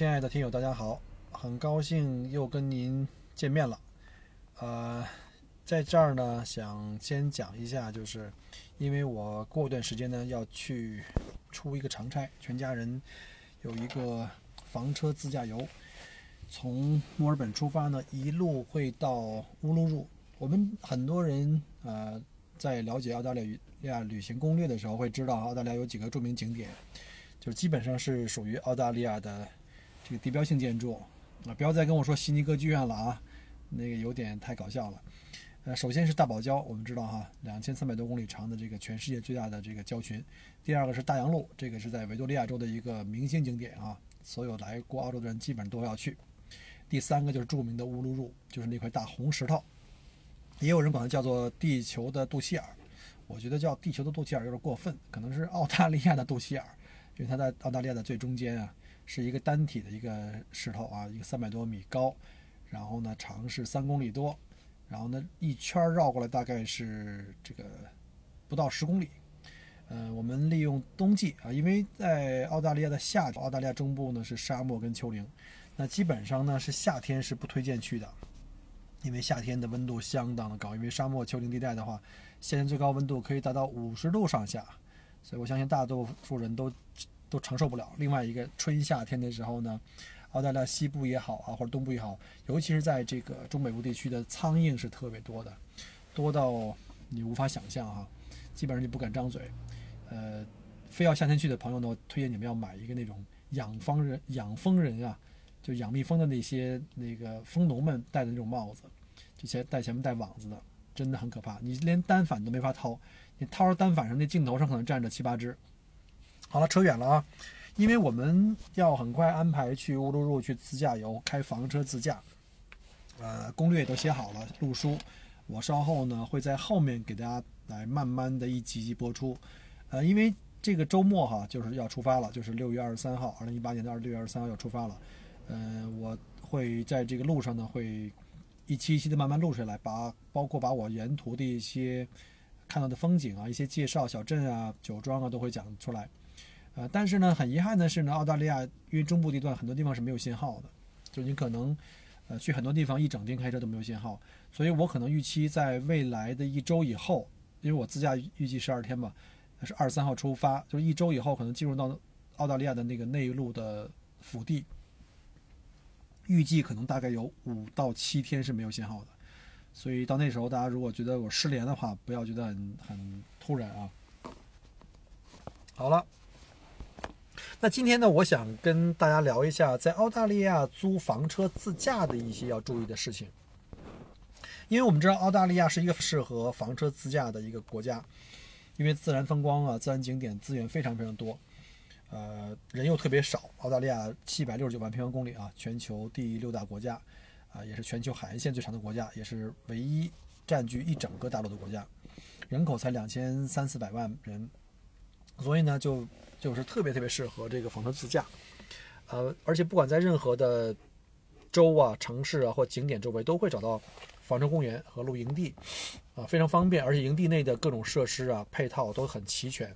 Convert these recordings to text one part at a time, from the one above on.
亲爱的听友，大家好，很高兴又跟您见面了。呃，在这儿呢，想先讲一下，就是因为我过段时间呢要去出一个长差，全家人有一个房车自驾游，从墨尔本出发呢，一路会到乌鲁鲁。我们很多人呃在了解澳大利亚旅行攻略的时候，会知道澳大利亚有几个著名景点。就基本上是属于澳大利亚的这个地标性建筑啊！不要再跟我说悉尼歌剧院了啊，那个有点太搞笑了。呃，首先是大堡礁，我们知道哈，两千三百多公里长的这个全世界最大的这个礁群。第二个是大洋路，这个是在维多利亚州的一个明星景点啊，所有来过澳洲的人基本上都要去。第三个就是著名的乌鲁鲁，就是那块大红石头，也有人管它叫做地球的肚脐眼。我觉得叫地球的肚脐眼有点过分，可能是澳大利亚的肚脐眼。因为它在澳大利亚的最中间啊，是一个单体的一个石头啊，一个三百多米高，然后呢长是三公里多，然后呢一圈绕过来大概是这个不到十公里。呃，我们利用冬季啊，因为在澳大利亚的夏，澳大利亚中部呢是沙漠跟丘陵，那基本上呢是夏天是不推荐去的，因为夏天的温度相当的高，因为沙漠丘陵地带的话，现在最高温度可以达到五十度上下。所以我相信大多数人都都承受不了。另外一个春夏天的时候呢，澳大利亚西部也好啊，或者东部也好，尤其是在这个中北部地区的苍蝇是特别多的，多到你无法想象啊，基本上就不敢张嘴。呃，非要夏天去的朋友呢，我推荐你们要买一个那种养蜂人养蜂人啊，就养蜜蜂的那些那个蜂农们戴的那种帽子，这些戴前面带网子的，真的很可怕，你连单反都没法掏。你掏着单反上那镜头上可能站着七八只。好了，扯远了啊，因为我们要很快安排去乌鲁鲁去自驾游，开房车自驾。呃，攻略也都写好了，录书，我稍后呢会在后面给大家来慢慢的一集集播出。呃，因为这个周末哈就是要出发了，就是六月二十三号，二零一八年的二六月二十三号要出发了。呃，我会在这个路上呢会一期一期的慢慢录下来，把包括把我沿途的一些。看到的风景啊，一些介绍小镇啊、酒庄啊，都会讲出来。呃，但是呢，很遗憾的是呢，澳大利亚因为中部地段很多地方是没有信号的，就你可能呃去很多地方一整天开车都没有信号，所以我可能预期在未来的一周以后，因为我自驾预计十二天嘛，是二十三号出发，就是一周以后可能进入到澳大利亚的那个内陆的腹地，预计可能大概有五到七天是没有信号的。所以到那时候，大家如果觉得我失联的话，不要觉得很很突然啊。好了，那今天呢，我想跟大家聊一下在澳大利亚租房车自驾的一些要注意的事情。因为我们知道澳大利亚是一个适合房车自驾的一个国家，因为自然风光啊、自然景点资源非常非常多，呃，人又特别少。澳大利亚七百六十九万平方公里啊，全球第六大国家。啊，也是全球海岸线最长的国家，也是唯一占据一整个大陆的国家，人口才两千三四百万人，所以呢，就就是特别特别适合这个房车自驾，呃，而且不管在任何的州啊、城市啊或景点周围，都会找到房车公园和露营地，啊，非常方便，而且营地内的各种设施啊、配套都很齐全。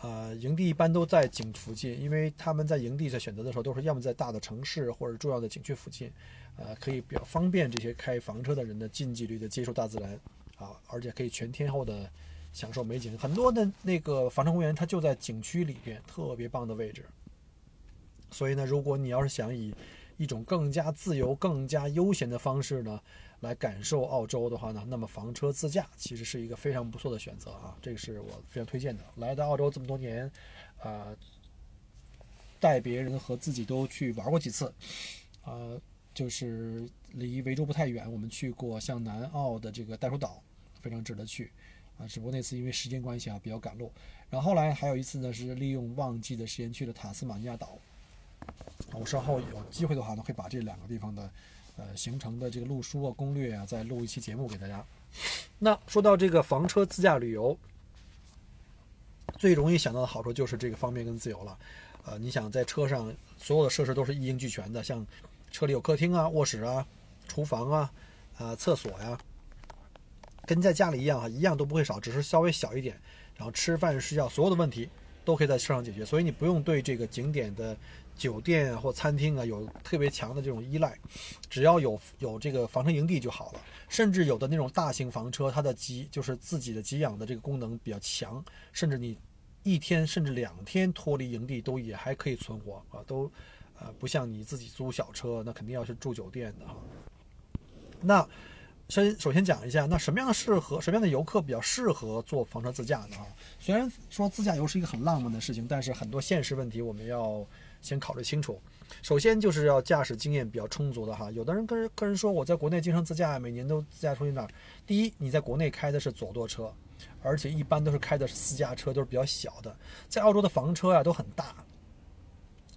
呃，营地一般都在景附近，因为他们在营地在选择的时候，都是要么在大的城市或者重要的景区附近，呃，可以比较方便这些开房车的人的近距离的接触大自然，啊，而且可以全天候的享受美景。很多的那个房车公园，它就在景区里边，特别棒的位置。所以呢，如果你要是想以一种更加自由、更加悠闲的方式呢，来感受澳洲的话呢，那么房车自驾其实是一个非常不错的选择啊，这个是我非常推荐的。来到澳洲这么多年，呃，带别人和自己都去玩过几次，呃，就是离维州不太远，我们去过像南澳的这个袋鼠岛，非常值得去啊。只不过那次因为时间关系啊比较赶路。然后后来还有一次呢，是利用旺季的时间去了塔斯马尼亚岛。我稍后有机会的话呢，会把这两个地方的呃行程的这个路书啊、攻略啊，再录一期节目给大家。那说到这个房车自驾旅游，最容易想到的好处就是这个方便跟自由了。呃，你想在车上所有的设施都是一应俱全的，像车里有客厅啊、卧室啊、厨房啊、啊厕所呀，跟在家里一样啊，一样都不会少，只是稍微小一点。然后吃饭睡觉所有的问题都可以在车上解决，所以你不用对这个景点的酒店或餐厅啊有特别强的这种依赖，只要有有这个房车营地就好了。甚至有的那种大型房车，它的给就是自己的给养的这个功能比较强，甚至你一天甚至两天脱离营地都也还可以存活啊，都呃不像你自己租小车，那肯定要是住酒店的哈。那。先首先讲一下，那什么样的适合什么样的游客比较适合坐房车自驾呢？啊虽然说自驾游是一个很浪漫的事情，但是很多现实问题我们要先考虑清楚。首先就是要驾驶经验比较充足的哈。有的人跟跟人说我在国内经常自驾，每年都自驾出去哪儿？第一，你在国内开的是左舵车，而且一般都是开的是私家车，都是比较小的。在澳洲的房车呀都很大，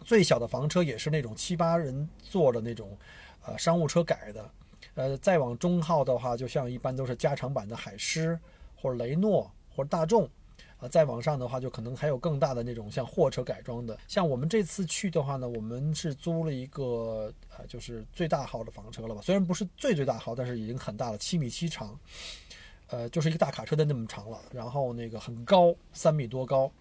最小的房车也是那种七八人坐的那种，呃商务车改的。呃，再往中号的话，就像一般都是加长版的海狮，或者雷诺，或者大众。啊，再往上的话，就可能还有更大的那种像货车改装的。像我们这次去的话呢，我们是租了一个呃，就是最大号的房车了吧？虽然不是最最大号，但是已经很大了，七米七长，呃，就是一个大卡车的那么长了。然后那个很高，三米多高。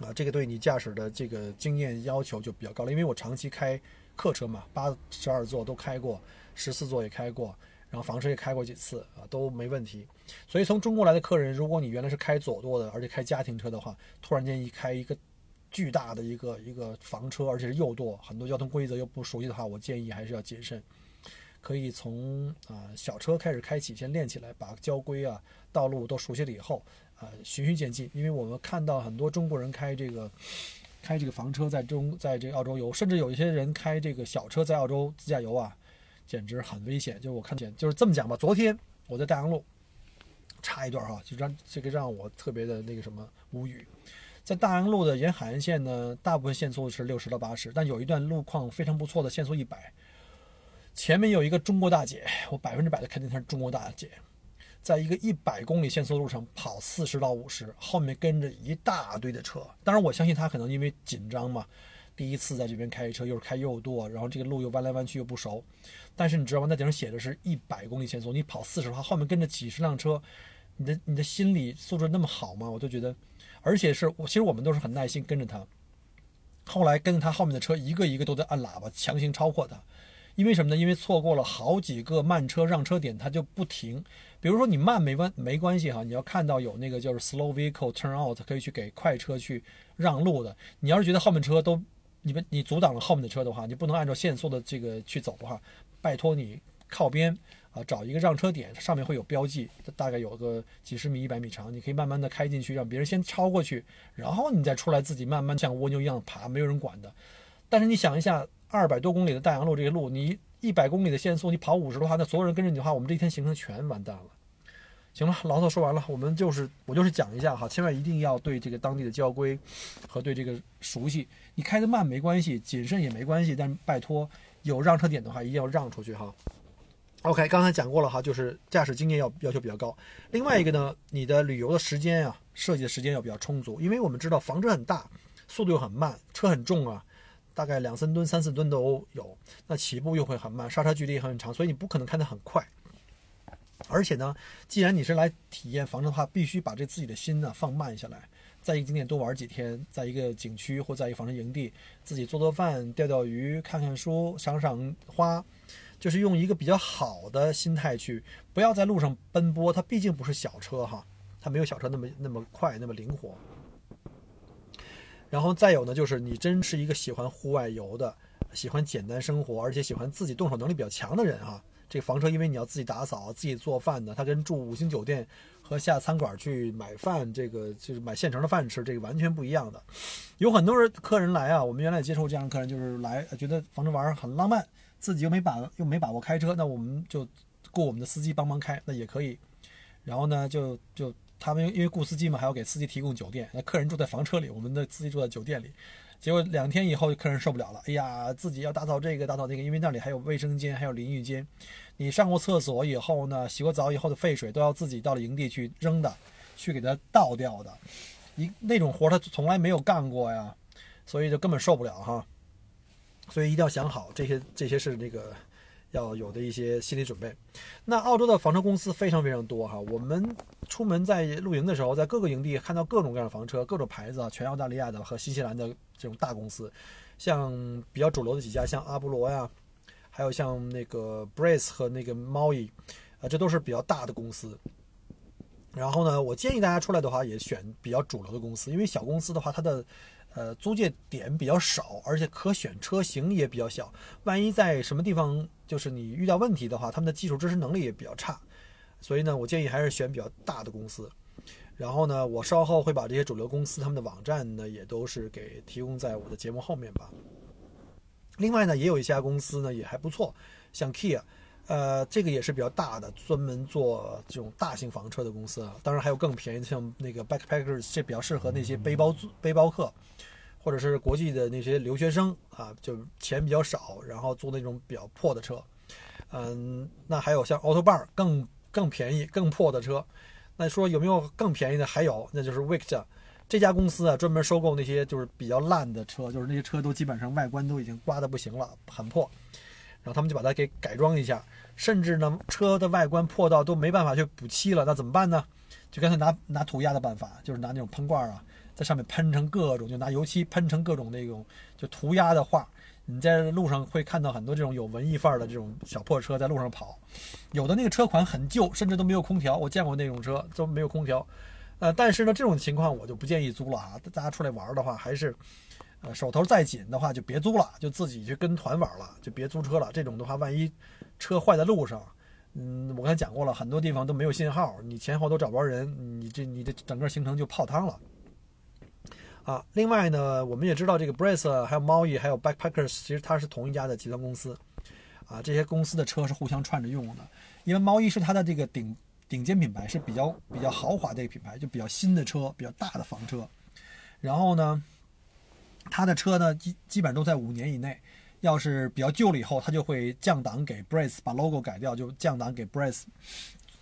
啊，这个对你驾驶的这个经验要求就比较高了，因为我长期开客车嘛，八十二座都开过。十四座也开过，然后房车也开过几次啊，都没问题。所以从中国来的客人，如果你原来是开左舵的，而且开家庭车的话，突然间一开一个巨大的一个一个房车，而且是右舵，很多交通规则又不熟悉的话，我建议还是要谨慎。可以从啊小车开始开起，先练起来，把交规啊、道路都熟悉了以后啊，循序渐进。因为我们看到很多中国人开这个开这个房车在中在这个澳洲游，甚至有一些人开这个小车在澳洲自驾游啊。简直很危险，就是我看见就是这么讲吧。昨天我在大洋路插一段哈，就让这个让我特别的那个什么无语。在大洋路的沿海岸线呢，大部分限速是六十到八十，但有一段路况非常不错的限速一百。前面有一个中国大姐，我百分之百的肯定她是中国大姐，在一个一百公里限速路上跑四十到五十，后面跟着一大堆的车。当然我相信她可能因为紧张嘛。第一次在这边开车，又是开右舵，然后这个路又弯来弯去又不熟。但是你知道吗？那顶上写的是一百公里限速，你跑四十的话，后面跟着几十辆车，你的你的心理素质那么好吗？我就觉得，而且是我其实我们都是很耐心跟着他。后来跟着他后面的车一个一个都在按喇叭强行超过他，因为什么呢？因为错过了好几个慢车让车点，他就不停。比如说你慢没关没关系哈，你要看到有那个就是 slow vehicle turn out 可以去给快车去让路的。你要是觉得后面车都你们你阻挡了后面的车的话，你不能按照限速的这个去走的话，拜托你靠边啊，找一个让车点，上面会有标记，大概有个几十米、一百米长，你可以慢慢的开进去，让别人先超过去，然后你再出来，自己慢慢像蜗牛一样爬，没有人管的。但是你想一下，二百多公里的大洋路这个路，你一百公里的限速，你跑五十的话，那所有人跟着你的话，我们这一天行程全完蛋了。行了，牢骚说完了，我们就是我就是讲一下哈，千万一定要对这个当地的交规和对这个熟悉。你开的慢没关系，谨慎也没关系，但拜托有让车点的话一定要让出去哈。OK，刚才讲过了哈，就是驾驶经验要要求比较高。另外一个呢，你的旅游的时间啊，设计的时间要比较充足，因为我们知道房车很大，速度又很慢，车很重啊，大概两三吨、三四吨都有，那起步又会很慢，刹车距离也很长，所以你不可能开得很快。而且呢，既然你是来体验房车的话，必须把这自己的心呢放慢下来，在一个景点多玩几天，在一个景区或在一个房车营地，自己做做饭、钓钓鱼、看看书、赏赏花，就是用一个比较好的心态去，不要在路上奔波。它毕竟不是小车哈，它没有小车那么那么快、那么灵活。然后再有呢，就是你真是一个喜欢户外游的、喜欢简单生活，而且喜欢自己动手能力比较强的人哈。这个房车，因为你要自己打扫、自己做饭的，它跟住五星酒店和下餐馆去买饭，这个就是买现成的饭吃，这个完全不一样的。有很多人客人来啊，我们原来也接受这样的客人，就是来觉得房车玩很浪漫，自己又没把又没把握开车，那我们就雇我们的司机帮忙开，那也可以。然后呢，就就他们因为雇司机嘛，还要给司机提供酒店，那客人住在房车里，我们的司机住在酒店里。结果两天以后，客人受不了了，哎呀，自己要打扫这个打扫那个，因为那里还有卫生间，还有淋浴间。你上过厕所以后呢，洗过澡以后的废水都要自己到了营地去扔的，去给它倒掉的。一那种活他从来没有干过呀，所以就根本受不了哈。所以一定要想好这些，这些是那个要有的一些心理准备。那澳洲的房车公司非常非常多哈，我们出门在露营的时候，在各个营地看到各种各样的房车，各种牌子啊，全澳大利亚的和新西兰的这种大公司，像比较主流的几家，像阿波罗呀，还有像那个 Brace 和那个猫 y 啊，这都是比较大的公司。然后呢，我建议大家出来的话也选比较主流的公司，因为小公司的话，它的呃租借点比较少，而且可选车型也比较小。万一在什么地方就是你遇到问题的话，他们的技术支持能力也比较差。所以呢，我建议还是选比较大的公司。然后呢，我稍后会把这些主流公司他们的网站呢，也都是给提供在我的节目后面吧。另外呢，也有一家公司呢也还不错，像 Kia。呃，这个也是比较大的，专门做这种大型房车的公司啊。当然还有更便宜的，像那个 Backpackers，这比较适合那些背包背包客，或者是国际的那些留学生啊，就钱比较少，然后租那种比较破的车。嗯，那还有像 Autobar 更更便宜、更破的车。那说有没有更便宜的？还有，那就是 c 这家公司啊，专门收购那些就是比较烂的车，就是那些车都基本上外观都已经刮的不行了，很破。然后他们就把它给改装一下，甚至呢，车的外观破到都没办法去补漆了，那怎么办呢？就干脆拿拿涂鸦的办法，就是拿那种喷罐啊，在上面喷成各种，就拿油漆喷成各种那种就涂鸦的画。你在路上会看到很多这种有文艺范儿的这种小破车在路上跑，有的那个车款很旧，甚至都没有空调。我见过那种车都没有空调，呃，但是呢，这种情况我就不建议租了啊。大家出来玩的话，还是。呃，手头再紧的话就别租了，就自己去跟团玩了，就别租车了。这种的话，万一车坏在路上，嗯，我刚才讲过了，很多地方都没有信号，你前后都找不着人，你这你的整个行程就泡汤了。啊，另外呢，我们也知道这个 Brace 还有猫 y 还有 Backpackers，其实它是同一家的集团公司。啊，这些公司的车是互相串着用的，因为猫 y 是它的这个顶顶尖品牌，是比较比较豪华的一个品牌，就比较新的车，比较大的房车。然后呢？它的车呢，基基本上都在五年以内。要是比较旧了以后，它就会降档给 Brace，把 logo 改掉，就降档给 Brace，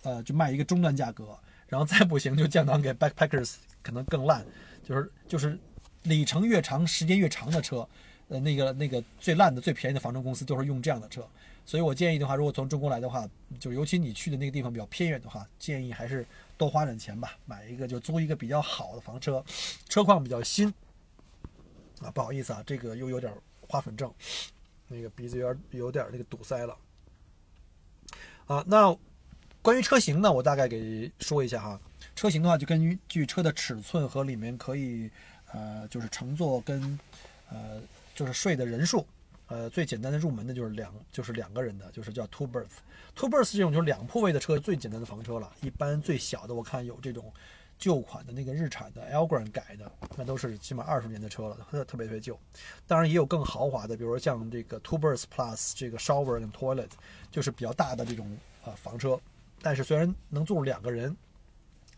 呃，就卖一个中端价格。然后再不行就降档给 Backpackers，可能更烂。就是就是里程越长、时间越长的车，呃，那个那个最烂的、最便宜的房车公司都是用这样的车。所以我建议的话，如果从中国来的话，就尤其你去的那个地方比较偏远的话，建议还是多花点钱吧，买一个就租一个比较好的房车，车况比较新。啊，不好意思啊，这个又有点花粉症，那个鼻子有点有点那个堵塞了。啊，那关于车型呢，我大概给说一下哈。车型的话，就根据车的尺寸和里面可以呃，就是乘坐跟呃，就是睡的人数，呃，最简单的入门的就是两就是两个人的，就是叫 two berth。two berth 这种就是两铺位的车，最简单的房车了。一般最小的我看有这种。旧款的那个日产的 Elgrand 改的，那都是起码二十年的车了，特特别特别旧。当然也有更豪华的，比如说像这个 two berth Plus 这个 Shower 跟 Toilet，就是比较大的这种呃房车。但是虽然能坐两个人，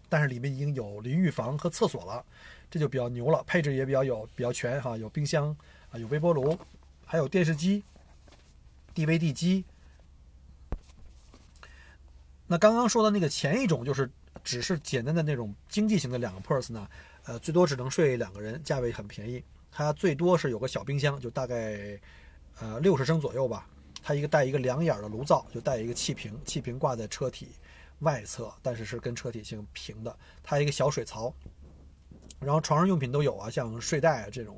但是里面已经有淋浴房和厕所了，这就比较牛了。配置也比较有比较全哈，有冰箱啊，有微波炉，还有电视机、DVD 机。那刚刚说的那个前一种就是。只是简单的那种经济型的两个 purse 呢，呃，最多只能睡两个人，价位很便宜。它最多是有个小冰箱，就大概呃六十升左右吧。它一个带一个两眼的炉灶，就带一个气瓶，气瓶挂在车体外侧，但是是跟车体性平的。它一个小水槽，然后床上用品都有啊，像睡袋啊这种。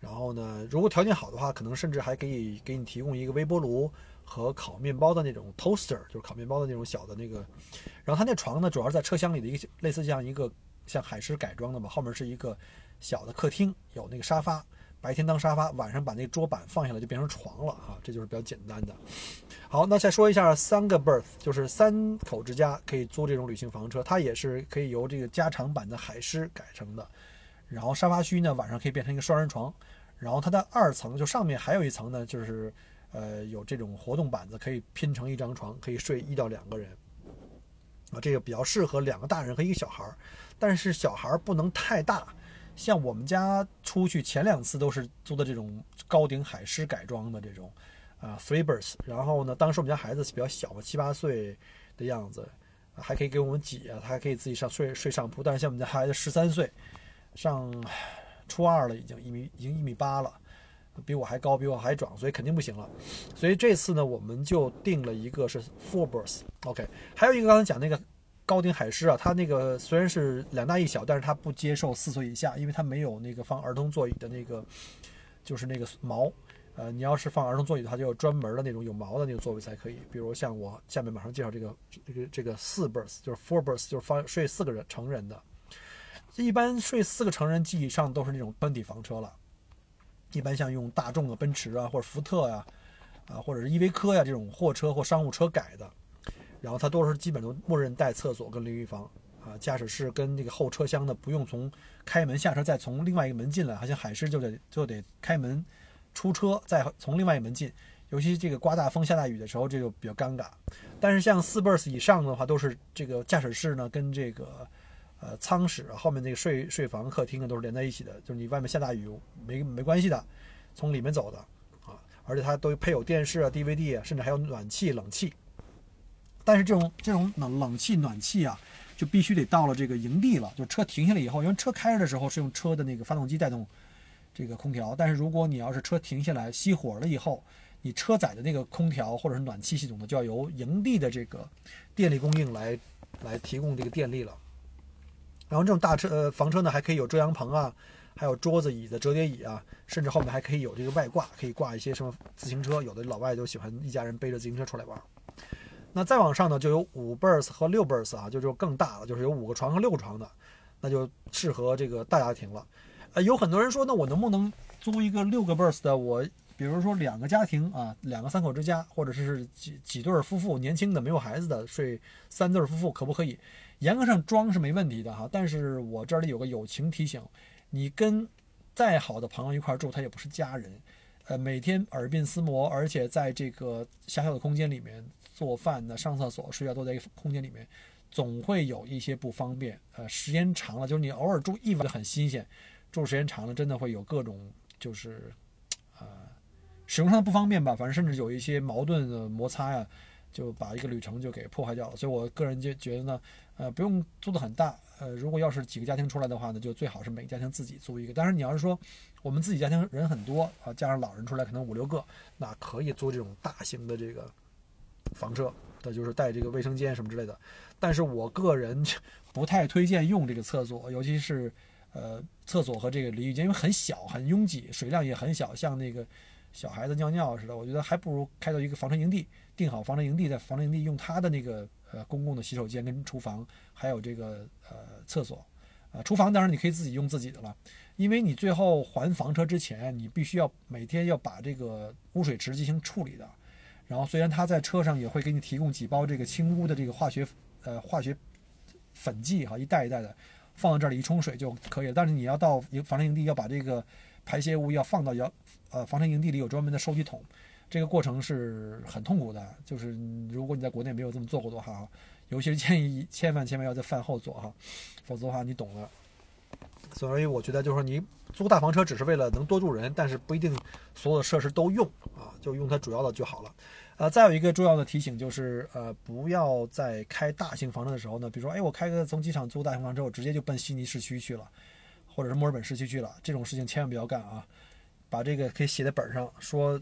然后呢，如果条件好的话，可能甚至还可以给你提供一个微波炉。和烤面包的那种 toaster，就是烤面包的那种小的那个，然后它那床呢，主要是在车厢里的一个类似像一个像海狮改装的嘛，后面是一个小的客厅，有那个沙发，白天当沙发，晚上把那桌板放下来就变成床了啊，这就是比较简单的。好，那再说一下三个 berth，就是三口之家可以租这种旅行房车，它也是可以由这个加长版的海狮改成的，然后沙发区呢晚上可以变成一个双人床，然后它的二层就上面还有一层呢，就是。呃，有这种活动板子可以拼成一张床，可以睡一到两个人。啊，这个比较适合两个大人和一个小孩儿，但是小孩儿不能太大。像我们家出去前两次都是租的这种高顶海狮改装的这种，啊，Freebirds。然后呢，当时我们家孩子比较小嘛，七八岁的样子，还可以给我们挤啊，他还可以自己上睡睡上铺。但是像我们家孩子十三岁，上初二了，已经一米已经一米八了，比我还高，比我还壮，所以肯定不行了。所以这次呢，我们就定了一个是 Four-birds，OK。还有一个刚才讲那个。高顶海狮啊，它那个虽然是两大一小，但是它不接受四岁以下，因为它没有那个放儿童座椅的那个，就是那个毛。呃，你要是放儿童座椅的话，就有专门的那种有毛的那个座位才可以。比如像我下面马上介绍这个这个这个四 birds，就是 four birds，就是放睡四个人成人的。一般睡四个成人及以上都是那种本体房车了。一般像用大众的奔驰啊，或者福特呀，啊，或者是依维柯呀这种货车或商务车改的。然后它都是基本都默认带厕所跟淋浴房啊，驾驶室跟那个后车厢的不用从开门下车再从另外一个门进来，好像海狮就得就得开门出车再从另外一个门进，尤其这个刮大风下大雨的时候这就比较尴尬。但是像四 bers 以上的话，都是这个驾驶室呢跟这个呃舱室后面那个睡睡房客厅啊都是连在一起的，就是你外面下大雨没没关系的，从里面走的啊，而且它都配有电视啊、DVD，甚至还有暖气、冷气。但是这种这种冷冷气暖气啊，就必须得到了这个营地了，就车停下来以后，因为车开着的时候是用车的那个发动机带动这个空调，但是如果你要是车停下来熄火了以后，你车载的那个空调或者是暖气系统呢，就要由营地的这个电力供应来来提供这个电力了。然后这种大车呃房车呢，还可以有遮阳棚啊，还有桌子椅子折叠椅啊，甚至后面还可以有这个外挂，可以挂一些什么自行车，有的老外就喜欢一家人背着自行车出来玩。那再往上呢，就有五 berth 和六 berth 啊，就就更大了，就是有五个床和六个床的，那就适合这个大家庭了。呃，有很多人说，那我能不能租一个六个 berth 的？我比如说两个家庭啊，两个三口之家，或者是几几对夫妇，年轻的没有孩子的睡三对夫妇，可不可以？严格上装是没问题的哈，但是我这里有个友情提醒，你跟再好的朋友一块住，他也不是家人，呃，每天耳鬓厮磨，而且在这个狭小的空间里面。做饭呢，上厕所、睡觉都在一个空间里面，总会有一些不方便。呃，时间长了，就是你偶尔住一晚很新鲜，住时间长了，真的会有各种就是，呃，使用上的不方便吧。反正甚至有一些矛盾的摩擦呀，就把一个旅程就给破坏掉了。所以我个人就觉得呢，呃，不用租的很大。呃，如果要是几个家庭出来的话呢，就最好是每个家庭自己租一个。但是你要是说我们自己家庭人很多啊，加上老人出来可能五六个，那可以租这种大型的这个。房车的就是带这个卫生间什么之类的，但是我个人不太推荐用这个厕所，尤其是呃厕所和这个淋浴间，因为很小很拥挤，水量也很小，像那个小孩子尿尿似的。我觉得还不如开到一个房车营地，定好房车营地，在房车营地用他的那个呃公共的洗手间跟厨房，还有这个呃厕所，呃厨房当然你可以自己用自己的了，因为你最后还房车之前，你必须要每天要把这个污水池进行处理的。然后虽然他在车上也会给你提供几包这个清污的这个化学呃化学粉剂哈，一袋一袋的放到这里一冲水就可以了。但是你要到房车营地要把这个排泄物要放到要呃房车营地里有专门的收集桶，这个过程是很痛苦的。就是如果你在国内没有这么做过的话，尤其是建议千万千万要在饭后做哈，否则的话你懂的。所以我觉得就是说你租大房车只是为了能多住人，但是不一定所有的设施都用啊，就用它主要的就好了。呃，再有一个重要的提醒就是，呃，不要在开大型房车的时候呢，比如说，哎，我开个从机场租大型房车，我直接就奔悉尼市区去了，或者是墨尔本市区去了，这种事情千万不要干啊！把这个可以写在本上，说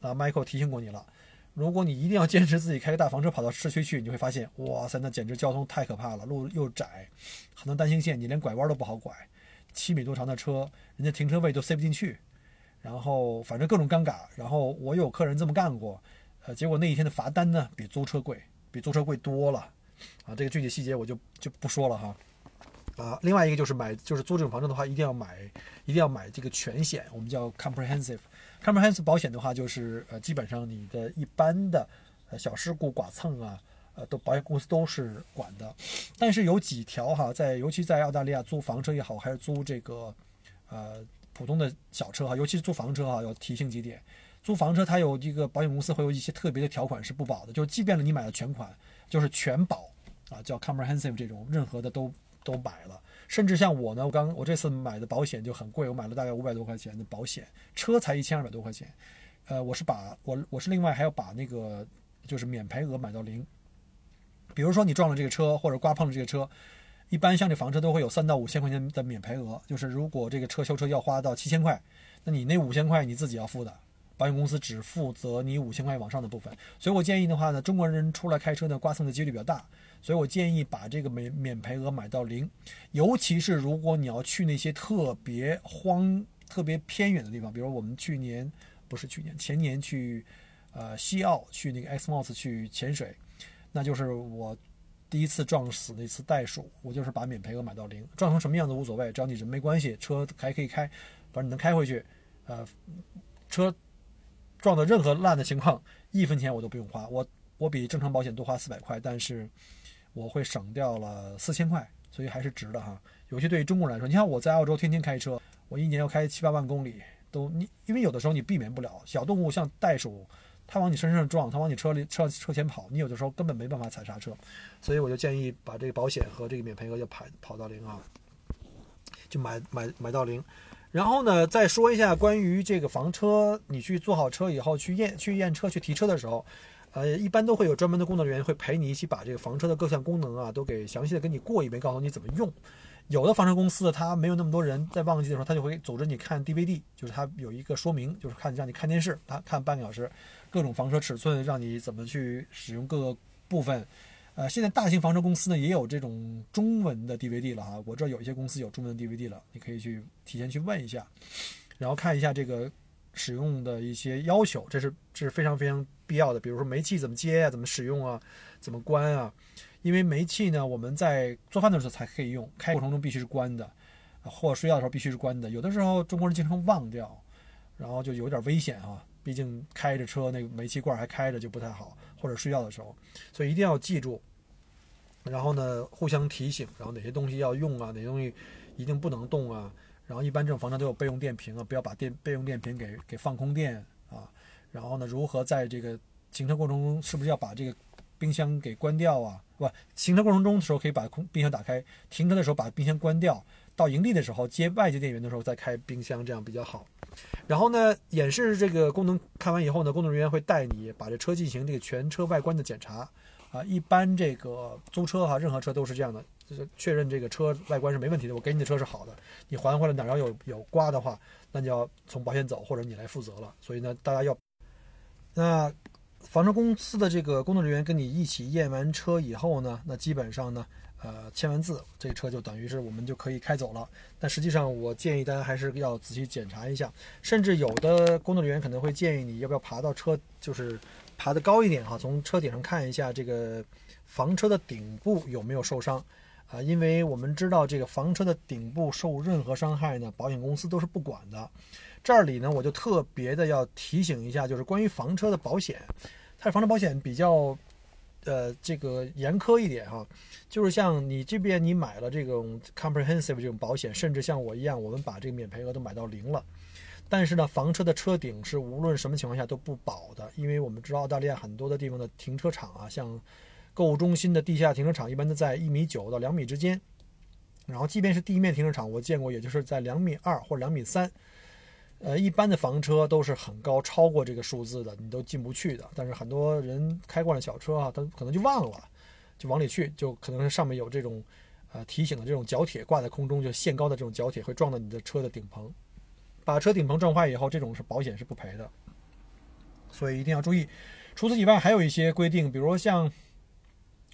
啊，Michael 提醒过你了。如果你一定要坚持自己开个大房车跑到市区去，你会发现，哇塞，那简直交通太可怕了，路又窄，很多单行线，你连拐弯都不好拐，七米多长的车，人家停车位都塞不进去，然后反正各种尴尬。然后我有客人这么干过。呃，结果那一天的罚单呢，比租车贵，比租车贵多了，啊，这个具体细节我就就不说了哈，啊，另外一个就是买，就是租这种房车的话，一定要买，一定要买这个全险，我们叫 comprehensive，comprehensive 保险的话，就是呃，基本上你的一般的呃小事故剐蹭啊，呃，都保险公司都是管的，但是有几条哈，在尤其在澳大利亚租房车也好，还是租这个呃普通的小车哈，尤其是租房车哈，要提醒几点。租房车它有这个保险公司会有一些特别的条款是不保的，就即便是你买了全款，就是全保啊，叫 comprehensive 这种，任何的都都买了。甚至像我呢，我刚我这次买的保险就很贵，我买了大概五百多块钱的保险，车才一千二百多块钱。呃，我是把我我是另外还要把那个就是免赔额买到零。比如说你撞了这个车或者刮碰了这个车，一般像这房车都会有三到五千块钱的免赔额，就是如果这个车修车要花到七千块，那你那五千块你自己要付的，保险公司只负责你五千块往上的部分。所以我建议的话呢，中国人出来开车呢刮蹭的几率比较大，所以我建议把这个免免赔额买到零，尤其是如果你要去那些特别荒、特别偏远的地方，比如我们去年不是去年前年去呃西澳去那个 Xmos 去潜水。那就是我第一次撞死那次袋鼠，我就是把免赔额买到零，撞成什么样子无所谓，只要你人没关系，车还可以开，反正你能开回去。呃，车撞的任何烂的情况，一分钱我都不用花，我我比正常保险多花四百块，但是我会省掉了四千块，所以还是值的哈。尤其对于中国人来说，你看我在澳洲天天开车，我一年要开七八万公里，都你因为有的时候你避免不了小动物像袋鼠。它往你身上撞，它往你车里车车前跑，你有的时候根本没办法踩刹车，所以我就建议把这个保险和这个免赔额就跑跑到零啊，就买买买到零。然后呢，再说一下关于这个房车，你去做好车以后去验去验车去提车的时候，呃，一般都会有专门的工作人员会陪你一起把这个房车的各项功能啊都给详细的跟你过一遍，告诉你怎么用。有的房车公司它没有那么多人，在旺季的时候，他就会组织你看 DVD，就是它有一个说明，就是看让你看电视，他看半个小时。各种房车尺寸，让你怎么去使用各个部分。呃，现在大型房车公司呢也有这种中文的 DVD 了哈。我知道有一些公司有中文的 DVD 了，你可以去提前去问一下，然后看一下这个使用的一些要求，这是这是非常非常必要的。比如说煤气怎么接啊，怎么使用啊，怎么关啊？因为煤气呢，我们在做饭的时候才可以用，开过程中必须是关的，或睡觉的时候必须是关的。有的时候中国人经常忘掉，然后就有点危险啊。毕竟开着车，那个煤气罐还开着就不太好，或者睡觉的时候，所以一定要记住。然后呢，互相提醒，然后哪些东西要用啊，哪些东西一定不能动啊。然后一般这种房车都有备用电瓶啊，不要把电备用电瓶给给放空电。然后呢，如何在这个行车过程中，是不是要把这个冰箱给关掉啊？不，行车过程中的时候可以把空冰箱打开，停车的时候把冰箱关掉，到营地的时候接外界电源的时候再开冰箱，这样比较好。然后呢，演示这个功能看完以后呢，工作人员会带你把这车进行这个全车外观的检查，啊，一般这个租车哈，任何车都是这样的，就是确认这个车外观是没问题的，我给你的车是好的，你还回来哪要有有刮的话，那就要从保险走或者你来负责了。所以呢，大家要，那房车公司的这个工作人员跟你一起验完车以后呢，那基本上呢。呃，签完字，这车就等于是我们就可以开走了。但实际上，我建议大家还是要仔细检查一下。甚至有的工作人员可能会建议你要不要爬到车，就是爬得高一点哈，从车顶上看一下这个房车的顶部有没有受伤啊？因为我们知道这个房车的顶部受任何伤害呢，保险公司都是不管的。这里呢，我就特别的要提醒一下，就是关于房车的保险，它的房车保险比较。呃，这个严苛一点哈，就是像你这边你买了这种 comprehensive 这种保险，甚至像我一样，我们把这个免赔额都买到零了。但是呢，房车的车顶是无论什么情况下都不保的，因为我们知道澳大利亚很多的地方的停车场啊，像购物中心的地下停车场，一般都在一米九到两米之间。然后即便是地面停车场，我见过也就是在两米二或者两米三。呃，一般的房车都是很高，超过这个数字的，你都进不去的。但是很多人开惯了小车啊，他可能就忘了，就往里去，就可能是上面有这种，呃，提醒的这种角铁挂在空中，就限高的这种角铁会撞到你的车的顶棚，把车顶棚撞坏以后，这种是保险是不赔的，所以一定要注意。除此以外，还有一些规定，比如像，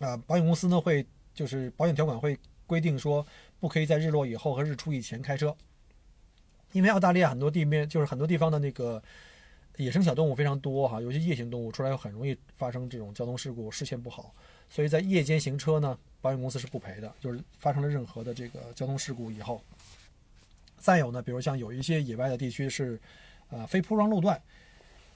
啊，保险公司呢会就是保险条款会规定说，不可以在日落以后和日出以前开车。因为澳大利亚很多地面就是很多地方的那个野生小动物非常多哈，尤其夜行动物出来很容易发生这种交通事故，视线不好，所以在夜间行车呢，保险公司是不赔的，就是发生了任何的这个交通事故以后。再有呢，比如像有一些野外的地区是，呃，非铺装路段，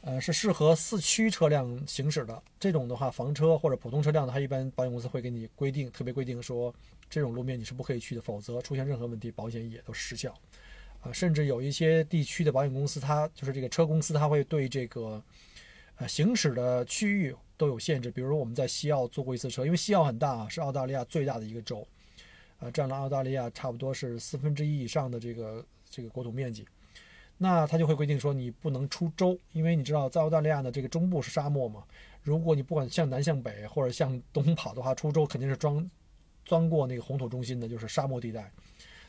呃，是适合四驱车辆行驶的，这种的话，房车或者普通车辆的，它一般保险公司会给你规定，特别规定说，这种路面你是不可以去的，否则出现任何问题，保险也都失效。啊，甚至有一些地区的保险公司，它就是这个车公司，它会对这个呃行驶的区域都有限制。比如说我们在西澳坐过一次车，因为西澳很大啊，是澳大利亚最大的一个州，啊，占了澳大利亚差不多是四分之一以上的这个这个国土面积。那他就会规定说，你不能出州，因为你知道，在澳大利亚的这个中部是沙漠嘛。如果你不管向南向北或者向东跑的话，出州肯定是装钻过那个红土中心的，就是沙漠地带。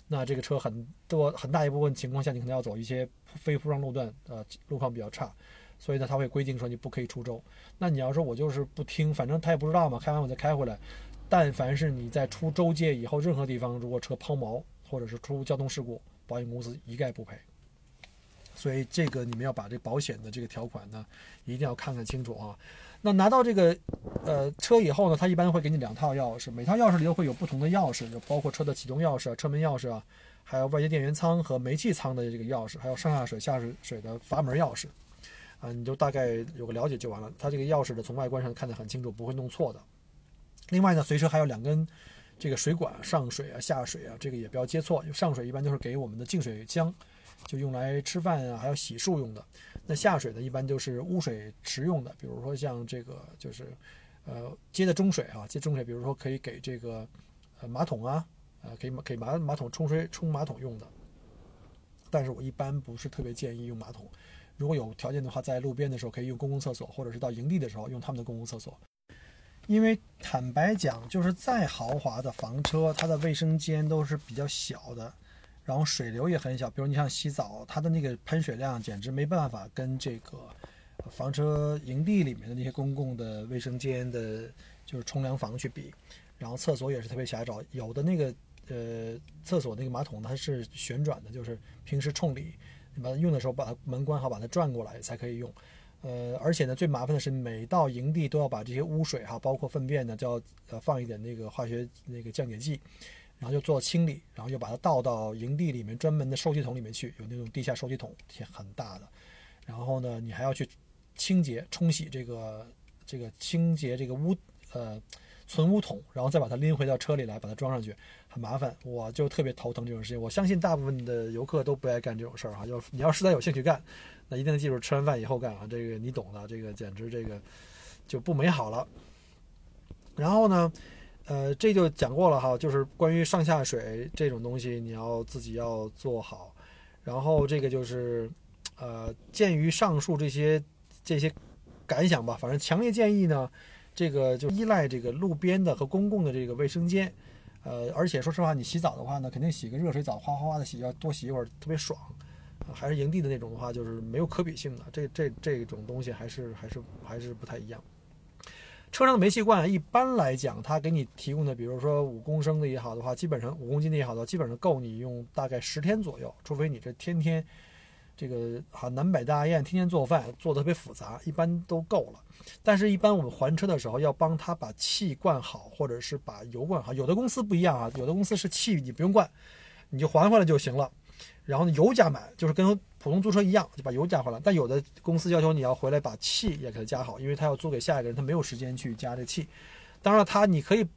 那这个车很多很大一部分情况下，你可能要走一些非铺装路段，呃，路况比较差，所以呢，他会规定说你不可以出州。那你要说我就是不听，反正他也不知道嘛，开完我再开回来。但凡是你在出州界以后，任何地方如果车抛锚或者是出交通事故，保险公司一概不赔。所以这个你们要把这保险的这个条款呢，一定要看看清楚啊。那拿到这个呃车以后呢，它一般会给你两套钥匙，每套钥匙里头会有不同的钥匙，就包括车的启动钥匙啊、车门钥匙啊，还有外接电源仓和煤气仓的这个钥匙，还有上下水、下水水的阀门钥匙啊，你就大概有个了解就完了。它这个钥匙的从外观上看得很清楚，不会弄错的。另外呢，随车还有两根这个水管，上水啊、下水啊，这个也不要接错。上水一般就是给我们的净水箱。就用来吃饭啊，还有洗漱用的。那下水呢，一般就是污水池用的，比如说像这个就是，呃，接的中水啊，接中水，比如说可以给这个呃马桶啊，呃，可以给马马桶冲水冲马桶用的。但是我一般不是特别建议用马桶。如果有条件的话，在路边的时候可以用公共厕所，或者是到营地的时候用他们的公共厕所。因为坦白讲，就是再豪华的房车，它的卫生间都是比较小的。然后水流也很小，比如你像洗澡，它的那个喷水量简直没办法跟这个房车营地里面的那些公共的卫生间的，就是冲凉房去比。然后厕所也是特别狭窄，有的那个呃厕所那个马桶它是旋转的，就是平时冲里，你把它用的时候把它门关好，把它转过来才可以用。呃，而且呢，最麻烦的是每到营地都要把这些污水哈，包括粪便呢，就要呃放一点那个化学那个降解剂。然后就做清理，然后又把它倒到营地里面专门的收集桶里面去，有那种地下收集桶，挺很大的。然后呢，你还要去清洁、冲洗这个这个清洁这个污呃存污桶，然后再把它拎回到车里来，把它装上去，很麻烦。我就特别头疼这种事情。我相信大部分的游客都不爱干这种事儿哈。要你要实在有兴趣干，那一定记住吃完饭以后干啊。这个你懂的，这个简直这个就不美好了。然后呢？呃，这就讲过了哈，就是关于上下水这种东西，你要自己要做好。然后这个就是，呃，鉴于上述这些这些感想吧，反正强烈建议呢，这个就依赖这个路边的和公共的这个卫生间。呃，而且说实话，你洗澡的话呢，肯定洗个热水澡，哗哗哗的洗，要多洗一会儿，特别爽。还是营地的那种的话，就是没有可比性的。这这这种东西还是还是还是不太一样。车上的煤气罐一般来讲，它给你提供的，比如说五公升的也好的话，基本上五公斤的也好的，基本上够你用大概十天左右。除非你这天天这个哈南北大雁，天天做饭做的特别复杂，一般都够了。但是，一般我们还车的时候要帮他把气灌好，或者是把油灌好。有的公司不一样啊，有的公司是气你不用灌，你就还回来就行了。然后呢，油加满，就是跟普通租车一样，就把油加回来。但有的公司要求你要回来把气也给它加好，因为他要租给下一个人，他没有时间去加这气。当然，他你可以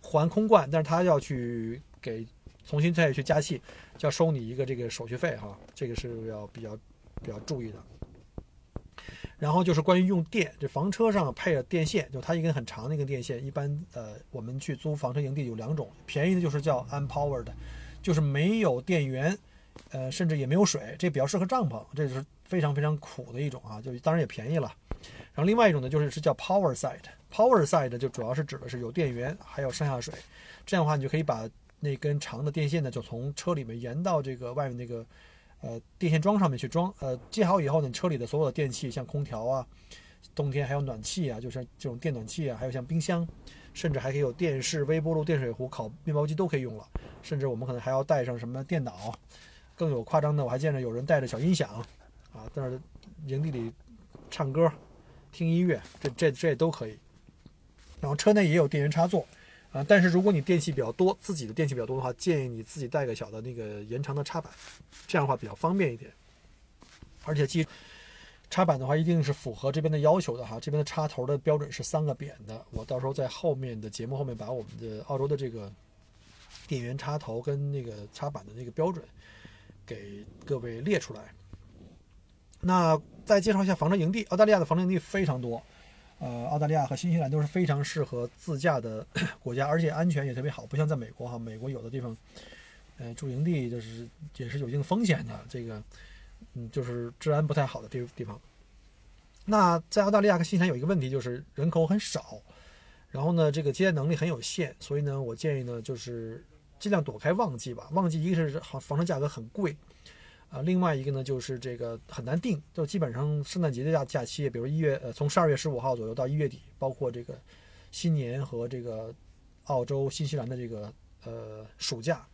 还空罐，但是他要去给重新再去加气，就要收你一个这个手续费哈，这个是要比较比较注意的。然后就是关于用电，这房车上配了电线，就它一根很长的一根电线，一般呃我们去租房车营地有两种，便宜的就是叫 unpowered，就是没有电源。呃，甚至也没有水，这比较适合帐篷，这是非常非常苦的一种啊，就当然也便宜了。然后另外一种呢，就是是叫 power side，power side 就主要是指的是有电源，还有上下水。这样的话，你就可以把那根长的电线呢，就从车里面延到这个外面那个呃电线桩上面去装。呃，接好以后呢，车里的所有的电器，像空调啊，冬天还有暖气啊，就是这种电暖气啊，还有像冰箱，甚至还可以有电视、微波炉、电水壶、烤面包机都可以用了。甚至我们可能还要带上什么电脑。更有夸张的，我还见着有人带着小音响，啊，在那营地里唱歌、听音乐，这这这都可以。然后车内也有电源插座，啊，但是如果你电器比较多，自己的电器比较多的话，建议你自己带个小的那个延长的插板，这样的话比较方便一点。而且记，插板的话一定是符合这边的要求的哈，这边的插头的标准是三个扁的。我到时候在后面的节目后面把我们的澳洲的这个电源插头跟那个插板的那个标准。给各位列出来。那再介绍一下房车营地，澳大利亚的房车营地非常多，呃，澳大利亚和新西兰都是非常适合自驾的 国家，而且安全也特别好，不像在美国哈，美国有的地方，呃，住营地就是也是有一定风险的，这个，嗯，就是治安不太好的地地方。那在澳大利亚和新西兰有一个问题，就是人口很少，然后呢，这个接待能力很有限，所以呢，我建议呢，就是尽量躲开旺季吧。旺季一个是房房车价格很贵。啊，另外一个呢，就是这个很难定，就基本上圣诞节的假假期，比如一月，呃，从十二月十五号左右到一月底，包括这个新年和这个澳洲、新西兰的这个呃暑假，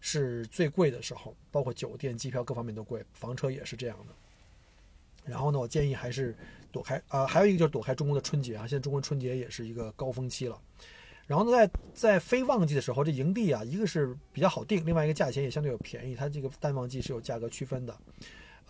是最贵的时候，包括酒店、机票各方面都贵，房车也是这样的。然后呢，我建议还是躲开啊，还有一个就是躲开中国的春节啊，现在中国春节也是一个高峰期了。然后呢，在在非旺季的时候，这营地啊，一个是比较好定，另外一个价钱也相对有便宜。它这个淡旺季是有价格区分的，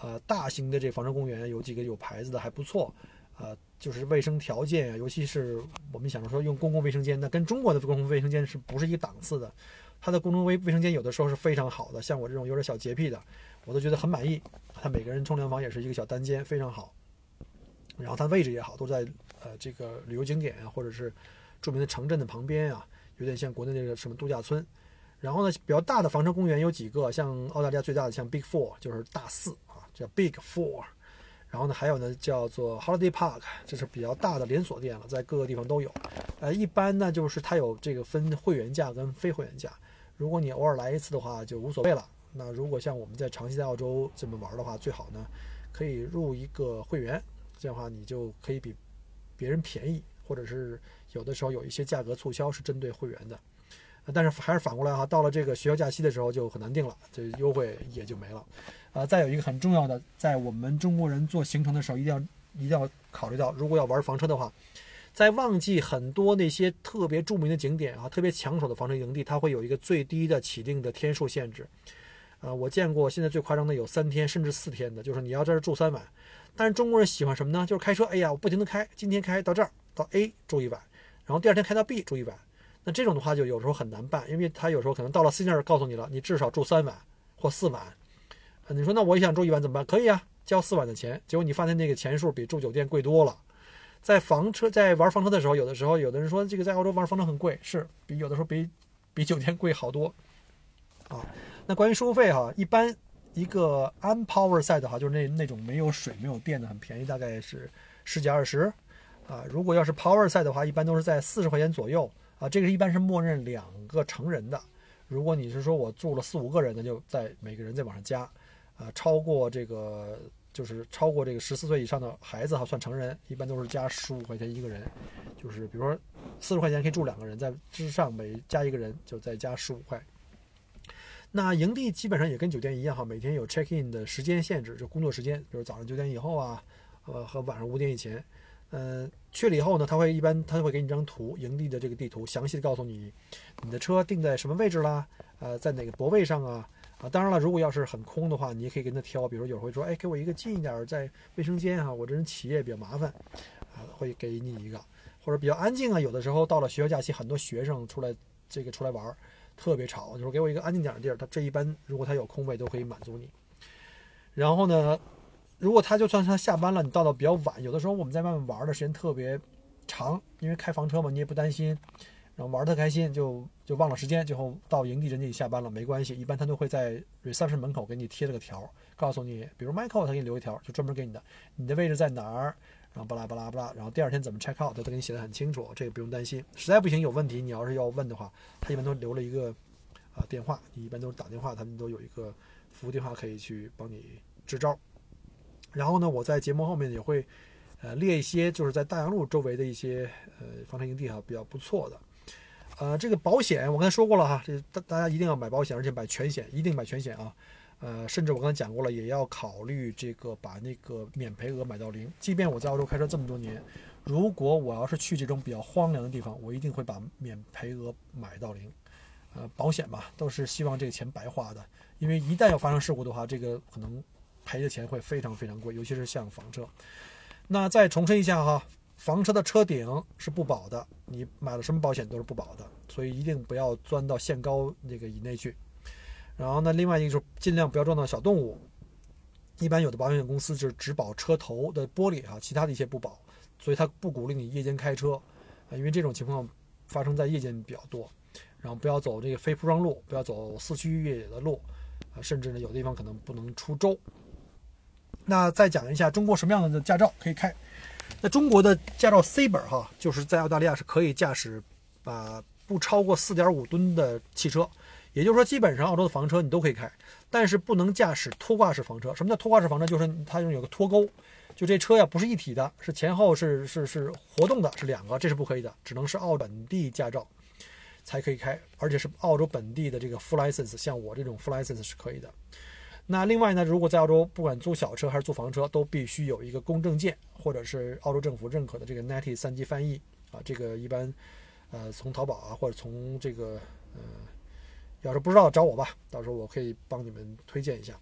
呃，大型的这房车公园有几个有牌子的还不错，呃，就是卫生条件啊，尤其是我们想着说用公共卫生间，那跟中国的公共卫生间是不是一个档次的？它的公共卫卫生间有的时候是非常好的，像我这种有点小洁癖的，我都觉得很满意。它每个人冲凉房也是一个小单间，非常好。然后它位置也好，都在呃这个旅游景点啊，或者是。著名的城镇的旁边啊，有点像国内那个什么度假村。然后呢，比较大的房车公园有几个，像澳大利亚最大的像 Big Four，就是大四啊，叫 Big Four。然后呢，还有呢叫做 Holiday Park，这是比较大的连锁店了，在各个地方都有。呃，一般呢就是它有这个分会员价跟非会员价。如果你偶尔来一次的话，就无所谓了。那如果像我们在长期在澳洲这么玩的话，最好呢可以入一个会员，这样的话你就可以比别人便宜，或者是。有的时候有一些价格促销是针对会员的，但是还是反过来哈，到了这个学校假期的时候就很难定了，这优惠也就没了。啊，再有一个很重要的，在我们中国人做行程的时候，一定要一定要考虑到，如果要玩房车的话，在旺季很多那些特别著名的景点啊，特别抢手的房车营地，它会有一个最低的起定的天数限制。呃，我见过现在最夸张的有三天甚至四天的，就是你要在这住三晚。但是中国人喜欢什么呢？就是开车，哎呀，我不停的开，今天开到这儿到 A 住一晚。然后第二天开到 B 住一晚，那这种的话就有时候很难办，因为他有时候可能到了 C 那儿告诉你了，你至少住三晚或四晚。你说那我也想住一晚怎么办？可以啊，交四晚的钱。结果你发现那个钱数比住酒店贵多了。在房车在玩房车的时候，有的时候有的人说这个在澳洲玩房车很贵，是比有的时候比比酒店贵好多啊。那关于收费哈，一般一个 unpower side 哈，就是那那种没有水没有电的很便宜，大概是十几二十。啊，如果要是 Power 赛的话，一般都是在四十块钱左右啊。这个一般是默认两个成人的。如果你是说我住了四五个人，那就在每个人再往上加。啊，超过这个就是超过这个十四岁以上的孩子哈，算成人，一般都是加十五块钱一个人。就是比如说四十块钱可以住两个人，在之上每加一个人就再加十五块。那营地基本上也跟酒店一样哈，每天有 check in 的时间限制，就工作时间，比如早上九点以后啊，呃和晚上五点以前。呃，去了以后呢，他会一般他会给你一张图，营地的这个地图，详细的告诉你，你的车定在什么位置啦，呃，在哪个泊位上啊，啊，当然了，如果要是很空的话，你也可以跟他挑，比如有人会说，哎，给我一个近一点，在卫生间啊，我这人起夜比较麻烦，啊，会给你一个，或者比较安静啊，有的时候到了学校假期，很多学生出来这个出来玩，特别吵，就说给我一个安静点的地儿，他这一般如果他有空位都可以满足你，然后呢？如果他就算他下班了，你到的比较晚，有的时候我们在外面玩的时间特别长，因为开房车嘛，你也不担心，然后玩特开心，就就忘了时间，最后到营地人家也下班了，没关系，一般他都会在 reception 门口给你贴了个条，告诉你，比如 Michael 他给你留一条，就专门给你的，你的位置在哪儿，然后巴拉巴拉巴拉，然后第二天怎么 check out，他都给你写的很清楚，这个不用担心。实在不行有问题，你要是要问的话，他一般都留了一个啊电话，你一般都是打电话，他们都有一个服务电话可以去帮你支招。然后呢，我在节目后面也会，呃，列一些就是在大洋路周围的一些呃房车营地哈，比较不错的。呃，这个保险我刚才说过了哈，这大大家一定要买保险，而且买全险，一定买全险啊。呃，甚至我刚才讲过了，也要考虑这个把那个免赔额买到零。即便我在澳洲开车这么多年，如果我要是去这种比较荒凉的地方，我一定会把免赔额买到零。呃，保险嘛，都是希望这个钱白花的，因为一旦要发生事故的话，这个可能。赔的钱会非常非常贵，尤其是像房车。那再重申一下哈，房车的车顶是不保的，你买了什么保险都是不保的，所以一定不要钻到限高那个以内去。然后呢，另外一个就是尽量不要撞到小动物。一般有的保险公司就是只保车头的玻璃啊，其他的一些不保，所以他不鼓励你夜间开车啊，因为这种情况发生在夜间比较多。然后不要走这个非铺装路，不要走四驱越野的路啊，甚至呢有的地方可能不能出州。那再讲一下中国什么样的驾照可以开？那中国的驾照 C 本哈，就是在澳大利亚是可以驾驶啊不超过四点五吨的汽车，也就是说基本上澳洲的房车你都可以开。但是不能驾驶拖挂式房车。什么叫拖挂式房车？就是它用有个拖钩，就这车呀不是一体的，是前后是是是活动的，是两个，这是不可以的，只能是澳本地驾照才可以开，而且是澳洲本地的这个 full license，像我这种 full license 是可以的。那另外呢，如果在澳洲不管租小车还是租房车，都必须有一个公证件，或者是澳洲政府认可的这个 NATI 三级翻译啊，这个一般呃从淘宝啊或者从这个呃。要是不知道找我吧，到时候我可以帮你们推荐一下。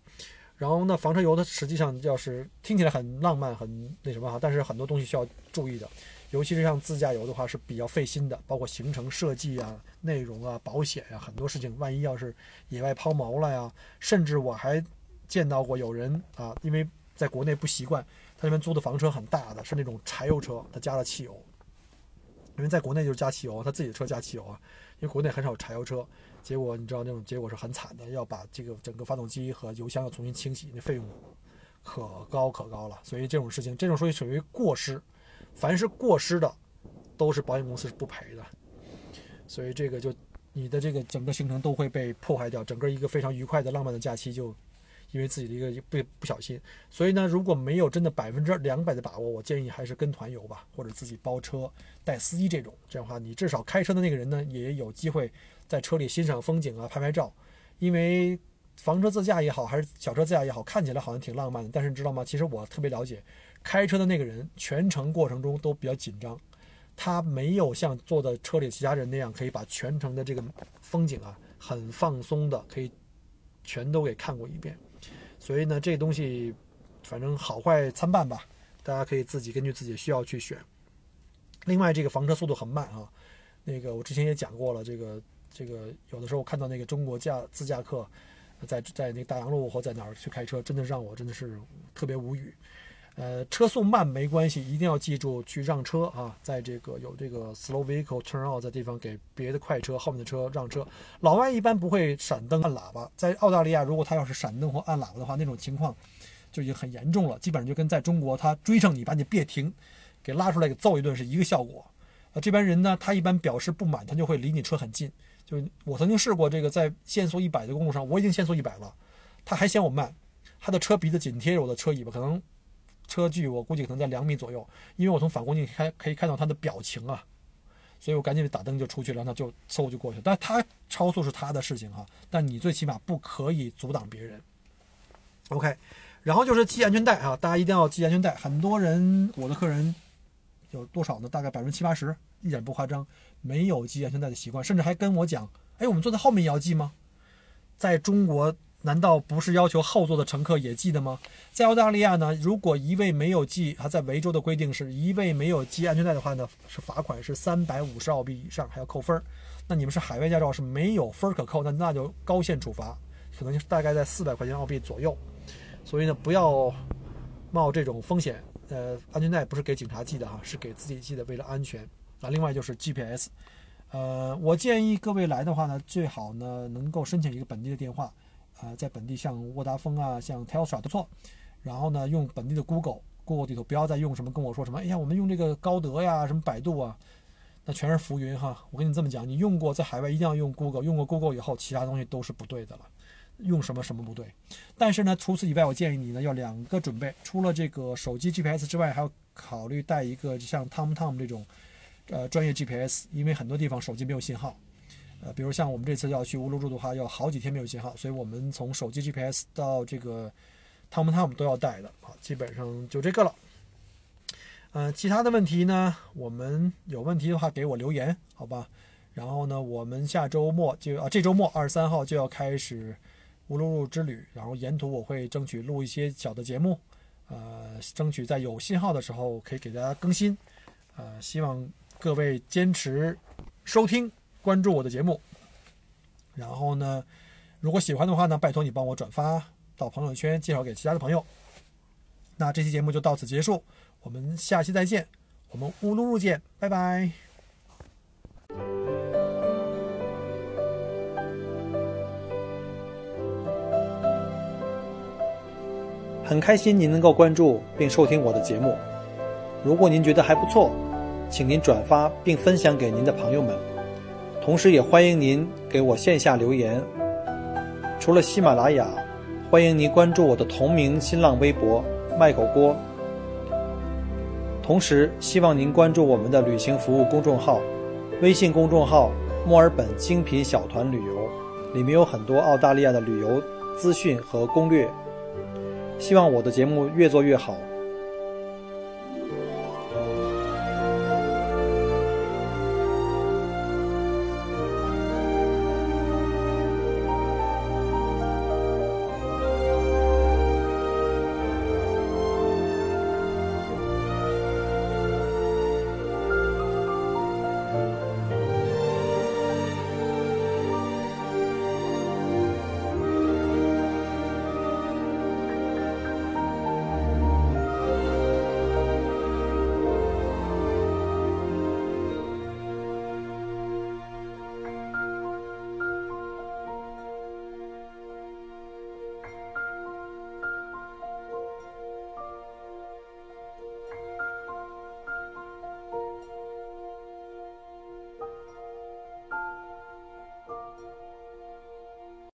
然后呢，房车游它实际上要是听起来很浪漫，很那什么哈，但是很多东西需要注意的，尤其是像自驾游的话是比较费心的，包括行程设计啊、内容啊、保险呀，很多事情。万一要是野外抛锚了呀，甚至我还见到过有人啊，因为在国内不习惯，他那边租的房车很大的，是那种柴油车，他加了汽油。因为在国内就是加汽油，他自己的车加汽油啊，因为国内很少柴油车。结果你知道那种结果是很惨的，要把这个整个发动机和油箱要重新清洗，那费用可高可高了。所以这种事情，这种属于属于过失，凡是过失的，都是保险公司是不赔的。所以这个就你的这个整个行程都会被破坏掉，整个一个非常愉快的浪漫的假期就因为自己的一个不不小心。所以呢，如果没有真的百分之两百的把握，我建议还是跟团游吧，或者自己包车带司机这种。这样的话，你至少开车的那个人呢，也有机会。在车里欣赏风景啊，拍拍照，因为房车自驾也好，还是小车自驾也好，看起来好像挺浪漫的。但是你知道吗？其实我特别了解，开车的那个人全程过程中都比较紧张，他没有像坐在车里其他人那样可以把全程的这个风景啊很放松的可以全都给看过一遍。所以呢，这东西反正好坏参半吧，大家可以自己根据自己的需要去选。另外，这个房车速度很慢啊，那个我之前也讲过了，这个。这个有的时候看到那个中国驾自驾客，在在那个大洋路或在哪儿去开车，真的让我真的是特别无语。呃，车速慢没关系，一定要记住去让车啊，在这个有这个 slow vehicle turn out 在地方给别的快车后面的车让车。老外一般不会闪灯按喇叭，在澳大利亚如果他要是闪灯或按喇叭的话，那种情况就已经很严重了，基本上就跟在中国他追上你把你别停，给拉出来给揍一顿是一个效果。啊，这边人呢，他一般表示不满，他就会离你车很近。就我曾经试过这个，在限速一百的公路上，我已经限速一百了，他还嫌我慢，他的车鼻子紧贴着我的车尾巴，可能车距我估计可能在两米左右，因为我从反光镜开可以看到他的表情啊，所以我赶紧打灯就出去了，他就嗖就过去了。但他超速是他的事情哈，但你最起码不可以阻挡别人。OK，然后就是系安全带啊，大家一定要系安全带。很多人我的客人有多少呢？大概百分之七八十，一点不夸张。没有系安全带的习惯，甚至还跟我讲：“哎，我们坐在后面也要系吗？”在中国，难道不是要求后座的乘客也系的吗？在澳大利亚呢，如果一位没有系，他在维州的规定是一位没有系安全带的话呢，是罚款是三百五十澳币以上，还要扣分儿。那你们是海外驾照是没有分儿可扣，那那就高限处罚，可能就大概在四百块钱澳币左右。所以呢，不要冒这种风险。呃，安全带不是给警察系的哈，是给自己系的，为了安全。啊，另外就是 GPS，呃，我建议各位来的话呢，最好呢能够申请一个本地的电话，呃，在本地像沃达丰啊，像 Telstra 都错，然后呢用本地的 Google，Google 地图，不要再用什么跟我说什么，哎呀，我们用这个高德呀，什么百度啊，那全是浮云哈。我跟你这么讲，你用过在海外一定要用 Google，用过 Google 以后，其他东西都是不对的了，用什么什么不对。但是呢，除此以外，我建议你呢要两个准备，除了这个手机 GPS 之外，还要考虑带一个像 TomTom 这种。呃，专业 GPS，因为很多地方手机没有信号，呃，比如像我们这次要去乌鲁鲁的话，要好几天没有信号，所以我们从手机 GPS 到这个 TomTom 都要带的啊，基本上就这个了。呃，其他的问题呢，我们有问题的话给我留言，好吧？然后呢，我们下周末就啊，这周末二十三号就要开始乌鲁鲁之旅，然后沿途我会争取录一些小的节目，呃，争取在有信号的时候可以给大家更新，呃，希望。各位坚持收听、关注我的节目，然后呢，如果喜欢的话呢，拜托你帮我转发到朋友圈，介绍给其他的朋友。那这期节目就到此结束，我们下期再见，我们乌鲁鲁见，拜拜。很开心您能够关注并收听我的节目。如果您觉得还不错，请您转发并分享给您的朋友们。同时，也欢迎您给我线下留言。除了喜马拉雅，欢迎您关注我的同名新浪微博“卖狗锅”。同时，希望您关注我们的旅行服务公众号，微信公众号“墨尔本精品小团旅游”，里面有很多澳大利亚的旅游资讯和攻略。希望我的节目越做越好。